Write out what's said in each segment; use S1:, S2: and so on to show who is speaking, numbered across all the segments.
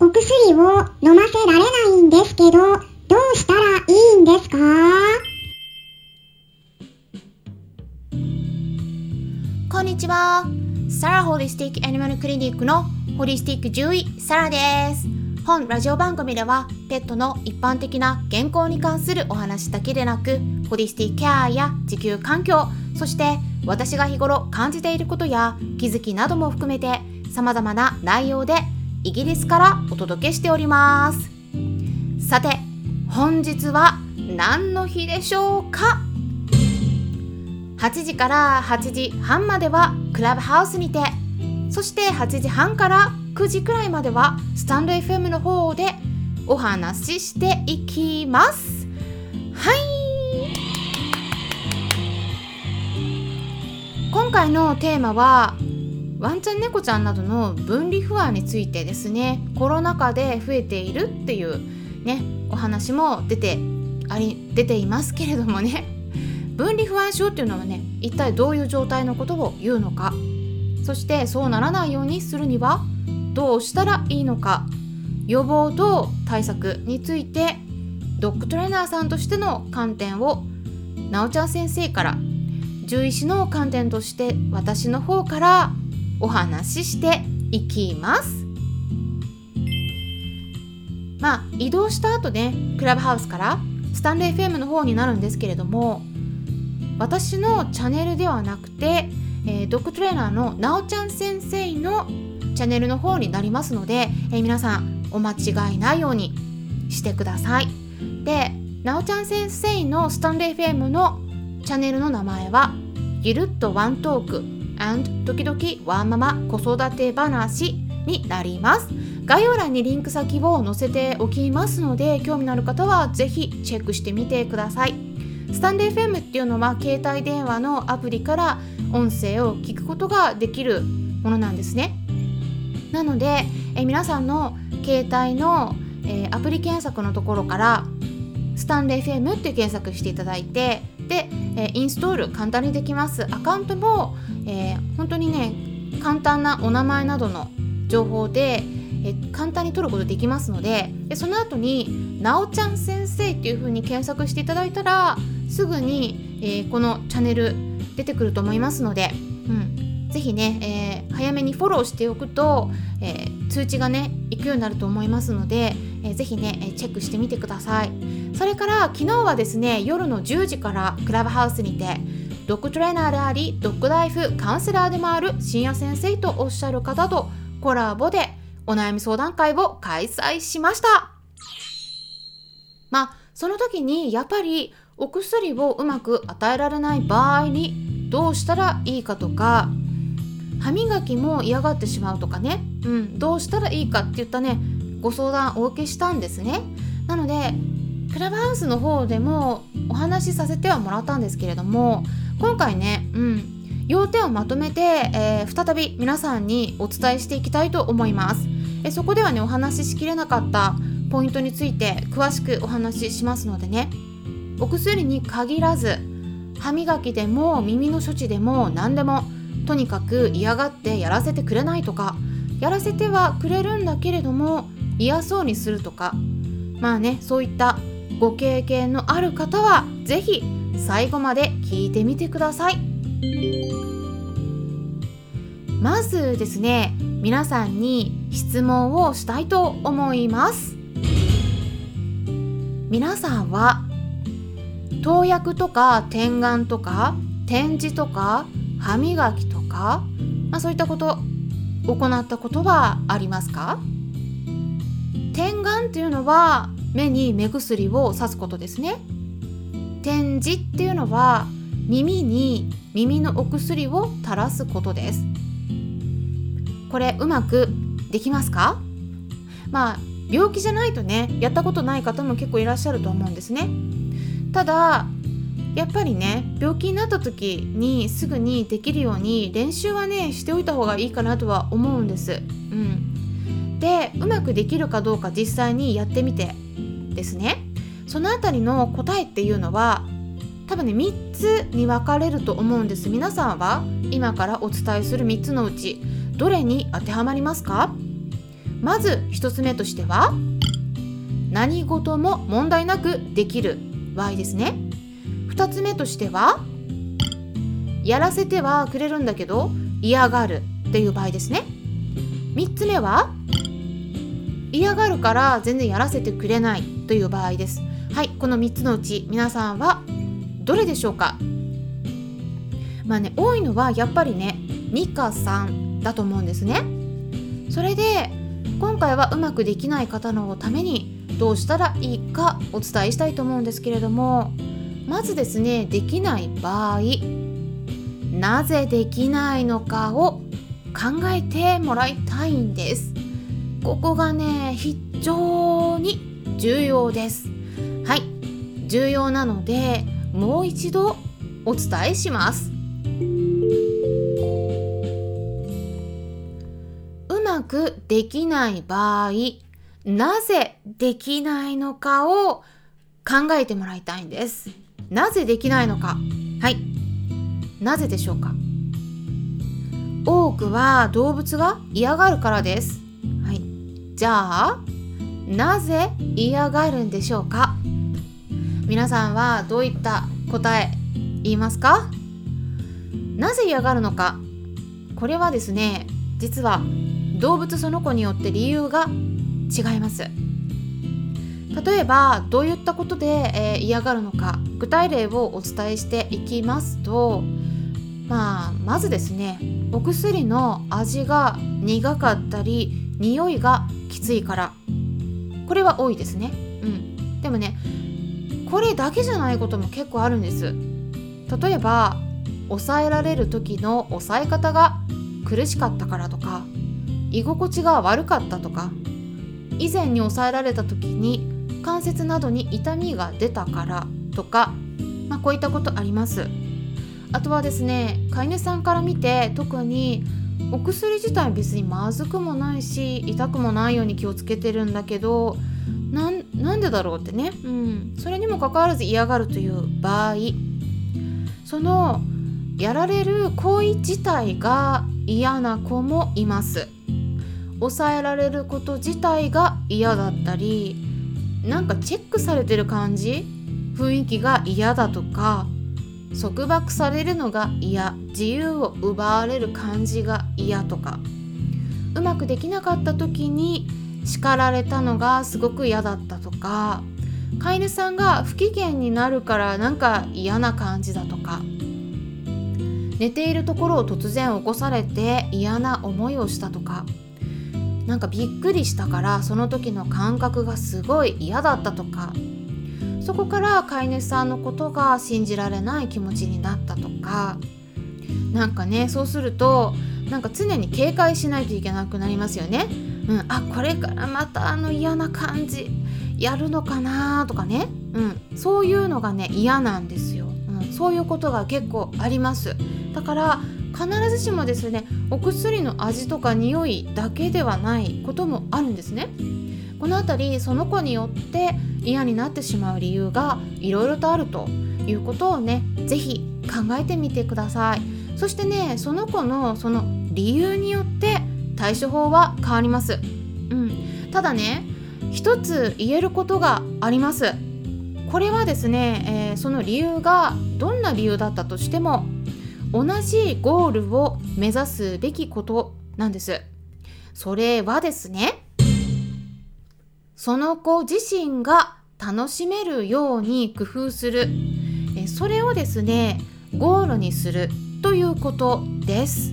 S1: お薬を飲ませられないんですけど、どうしたらいいんですか？
S2: こんにちは。サラホリスティックアニマルクリニックのホリスティック獣医サラです。本ラジオ番組ではペットの一般的な健康に関するお話だけでなくホリスティックケアや地球環境そして私が日頃感じていることや気づきなども含めて様々な内容でイギリスからお届けしております。さて本日は何の日でしょうか？8時から8時半まではクラブハウスにてそして8時半から9時くらいまではスタンド FM の方でお話ししていきます。はい。今回のテーマはワンちゃん猫ちゃんなどの分離不安についてですねコロナ禍で増えているっていうねお話も出てあり出ていますけれどもね分離不安症っていうのはね一体どういう状態のことを言うのかそしてそうならないようにするにはどうしたらいいのか予防と対策についてドッグトレーナーさんとしての観点をなおちゃん先生から獣医師の観点として私の方からお話ししていきます。まあ移動した後ねクラブハウスからスタンレー FM の方になるんですけれども私のチャンネルではなくて、えー、ドッグトレーナーのなおちゃん先生のチャンネルの方になりますので、えー、皆さんお間違いないようにしてください。でなおちゃん先生のスタンレー FM のチャンネルの名前はゆるっとワントーク。And 時々ワンママ子育て話になります。概要欄にリンク先を載せておきますので興味のある方はぜひチェックしてみてください。スタンレー FM っていうのは携帯電話のアプリから音声を聞くことができるものなんですね。なので、え皆さんの携帯の、えー、アプリ検索のところからスタンレー FM って検索していただいてで、えー、インストール簡単にできます。アカウントも、えー、本当にね簡単なお名前などの情報で、えー、簡単に取ることできますのででその後に「なおちゃん先生」っていう風に検索していただいたらすぐに、えー、このチャンネル出てくると思いますので、うん、ぜひね、えー、早めにフォローしておくと、えー、通知がね行くようになると思いますので、えー、ぜひねチェックしてみてください。それから昨日はですね夜の10時からクラブハウスにてドッグトレーナーでありドッグライフカウンセラーでもある深夜先生とおっしゃる方とコラボでお悩み相談会を開催しました。まあその時にやっぱりお薬をうまく与えられない場合にどうしたらいいかとか歯磨きも嫌がってしまうとかね、うん、どうしたらいいかって言ったねご相談お受けしたんですね。なのでクラブハウスの方でもお話しさせてはもらったんですけれども今回ね、うん、要点をまとめて、えー、再び皆さんにお伝えしていきたいと思います。えそこではねお話ししきれなかったポイントについて詳しくお話ししますのでねお薬に限らず歯磨きでも耳の処置でも何でもとにかく嫌がってやらせてくれないとかやらせてはくれるんだけれども嫌そうにするとか。まあねそういったご経験のある方は是非最後まで聞いてみてください。まずですね皆さんに質問をしたいと思います。皆さんは投薬とか点眼とか展示とか歯磨きとか、まあ、そういったこと行ったことはありますか？点眼っていうのは目に目薬をさすことですね。点字っていうのは耳に耳のお薬を垂らすことです。これうまくできますか？まあ病気じゃないとねやったことない方も結構いらっしゃると思うんですね。ただやっぱりね病気になった時にすぐにできるように練習はねしておいた方がいいかなとは思うんです。うん、でうまくできるかどうか実際にやってみてですね。その辺りの答えっていうのは多分ね3つに分かれると思うんです。皆さんは今からお伝えする3つのうちどれに当てはまりますか？まず1つ目としては何事も問題なくできる場合ですね。2つ目としてはやらせてはくれるんだけど嫌がるっていう場合ですね。3つ目は嫌がるから全然やらせてくれないという場合です。はいこの3つのうち皆さんはどれでしょうか？まあね多いのはやっぱりね2か3だと思うんですね。それで今回はうまくできない方のためにどうしたらいいかお伝えしたいと思うんですけれどもまずですねできない場合なぜできないのかを考えてもらいたいんです。ここがね非常に重要です。はい。重要なのでもう一度お伝えします。うまくできない場合なぜできないのかを考えてもらいたいんです。なぜできないのか。はい。なぜでしょうか。多くは動物が嫌がるからです。じゃあなぜ嫌がるんでしょうか？皆さんはどういった答え言いますか？なぜ嫌がるのか？これはですね実は動物その子によって理由が違います。例えばどういったことで、えー、嫌がるのか？具体例をお伝えしていきますとまあまずですねお薬の味が苦かったり匂いがきついから。これは多いですね。うん。でもねこれだけじゃないことも結構あるんです。例えば抑えられる時の抑え方が苦しかったからとか居心地が悪かったとか以前に抑えられた時に関節などに痛みが出たからとか、まあ、こういったことあります。あとはですね飼い主さんから見て特にお薬自体別にまずくもないし痛くもないように気をつけてるんだけどなんでだろうってね、うん、それにもかかわらず嫌がるという場合そのやられる行為自体が嫌な子もいます。抑えられること自体が嫌だったりなんかチェックされてる感じ雰囲気が嫌だとか束縛されるのが嫌。自由を奪われる感じが嫌とか。うまくできなかった時に叱られたのがすごく嫌だったとか。飼い主さんが不機嫌になるからなんか嫌な感じだとか。寝ているところを突然起こされて嫌な思いをしたとか。なんかびっくりしたからその時の感覚がすごい嫌だったとか。そこから飼い主さんのことが信じられない気持ちになったとか。なんかねそうするとなんか常に警戒しないといけなくなりますよね。うん、あこれからまたあの嫌な感じやるのかなとかね、うん、そういうのがね嫌なんですよ、うん、そういうことが結構あります。だから必ずしもですねお薬の味とか匂いだけではないこともあるんですね。この辺りその子によって嫌になってしまう理由がいろいろとあるということをね是非考えてみてください。そしてねその子のその理由によって対処法は変わります、うん、ただね一つ言えることがあります。これはですね、えー、その理由がどんな理由だったとしても同じゴールを目指すべきことなんです。それはですねその子自身が楽しめるように工夫する。えそれをですねゴールにするということです。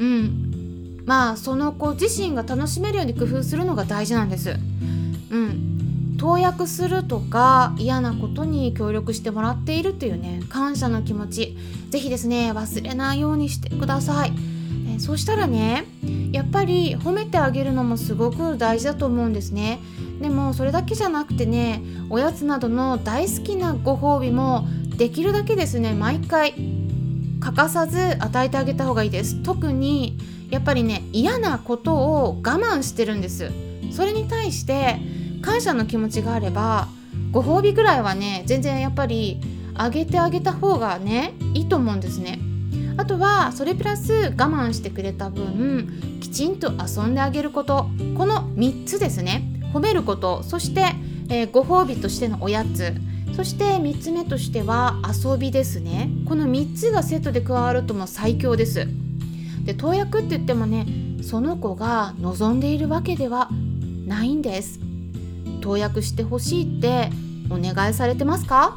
S2: うん。まあその子自身が楽しめるように工夫するのが大事なんです。うん。投薬するとか嫌なことに協力してもらっているというね感謝の気持ち。是非ですね忘れないようにしてください、そしたらねやっぱり褒めてあげるのもすごく大事だと思うんですね。でもそれだけじゃなくてねおやつなどの大好きなご褒美もできるだけですね毎回欠かさず与えてあげた方がいいです。特にやっぱりね嫌なことを我慢してるんです。それに対して感謝の気持ちがあればご褒美ぐらいはね全然やっぱりあげてあげた方がねいいと思うんですね。あとはそれプラス我慢してくれた分きちんと遊んであげること。この3つですね。褒めること。そして、えー、ご褒美としてのおやつ。そして3つ目としては遊びですね。この3つがセットで加わるとも最強です。で投薬って言ってもねその子が望んでいるわけではないんです。投薬してほしいってお願いされてますか？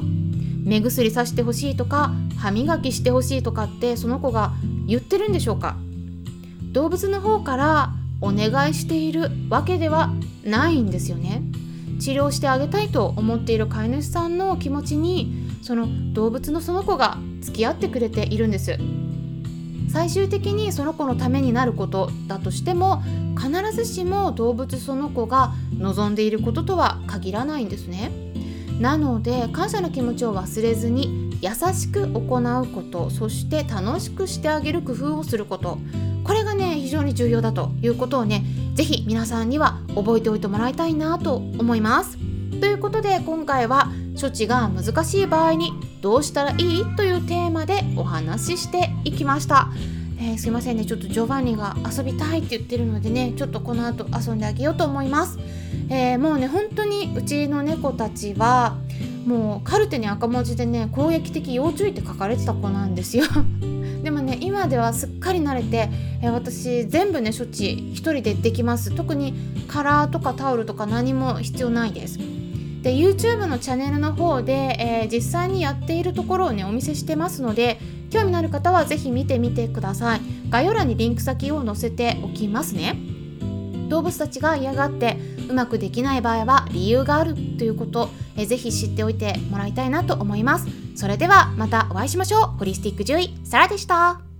S2: 目薬さしてほしいとか歯磨きしてほしいとかってその子が言ってるんでしょうか？動物の方からお願いしているわけではないんですよね。治療してあげたいと思っている飼い主さんの気持ちにその動物のその子が付き合ってくれているんです。最終的にその子のためになることだとしても必ずしも動物その子が望んでいることとは限らないんですね。なので感謝の気持ちを忘れずに優しく行うことそして楽しくしてあげる工夫をすることこれがね非常に重要だということをね是非皆さんには覚えておいてもらいたいなと思います。ということで今回は処置が難しい場合にどうしたらいい？というテーマでお話ししていきました。えー、すいませんね。ちょっとジョバンニが遊びたいって言ってるのでねちょっとこの後遊んであげようと思います、えー、もうね本当にうちの猫たちはもうカルテに赤文字でね攻撃的要注意って書かれてた子なんですよ。でもね今ではすっかり慣れて、えー、私全部ね処置1人でできます。特にカラーとかタオルとか何も必要ないです。で YouTube のチャンネルの方で、えー、実際にやっているところをねお見せしてますので興味のある方は是非見てみてください。概要欄にリンク先を載せておきますね。動物たちが嫌がってうまくできない場合は理由があるということえぜひ知っておいてもらいたいなと思います。それではまたお会いしましょう。ホリスティック獣医サラでした。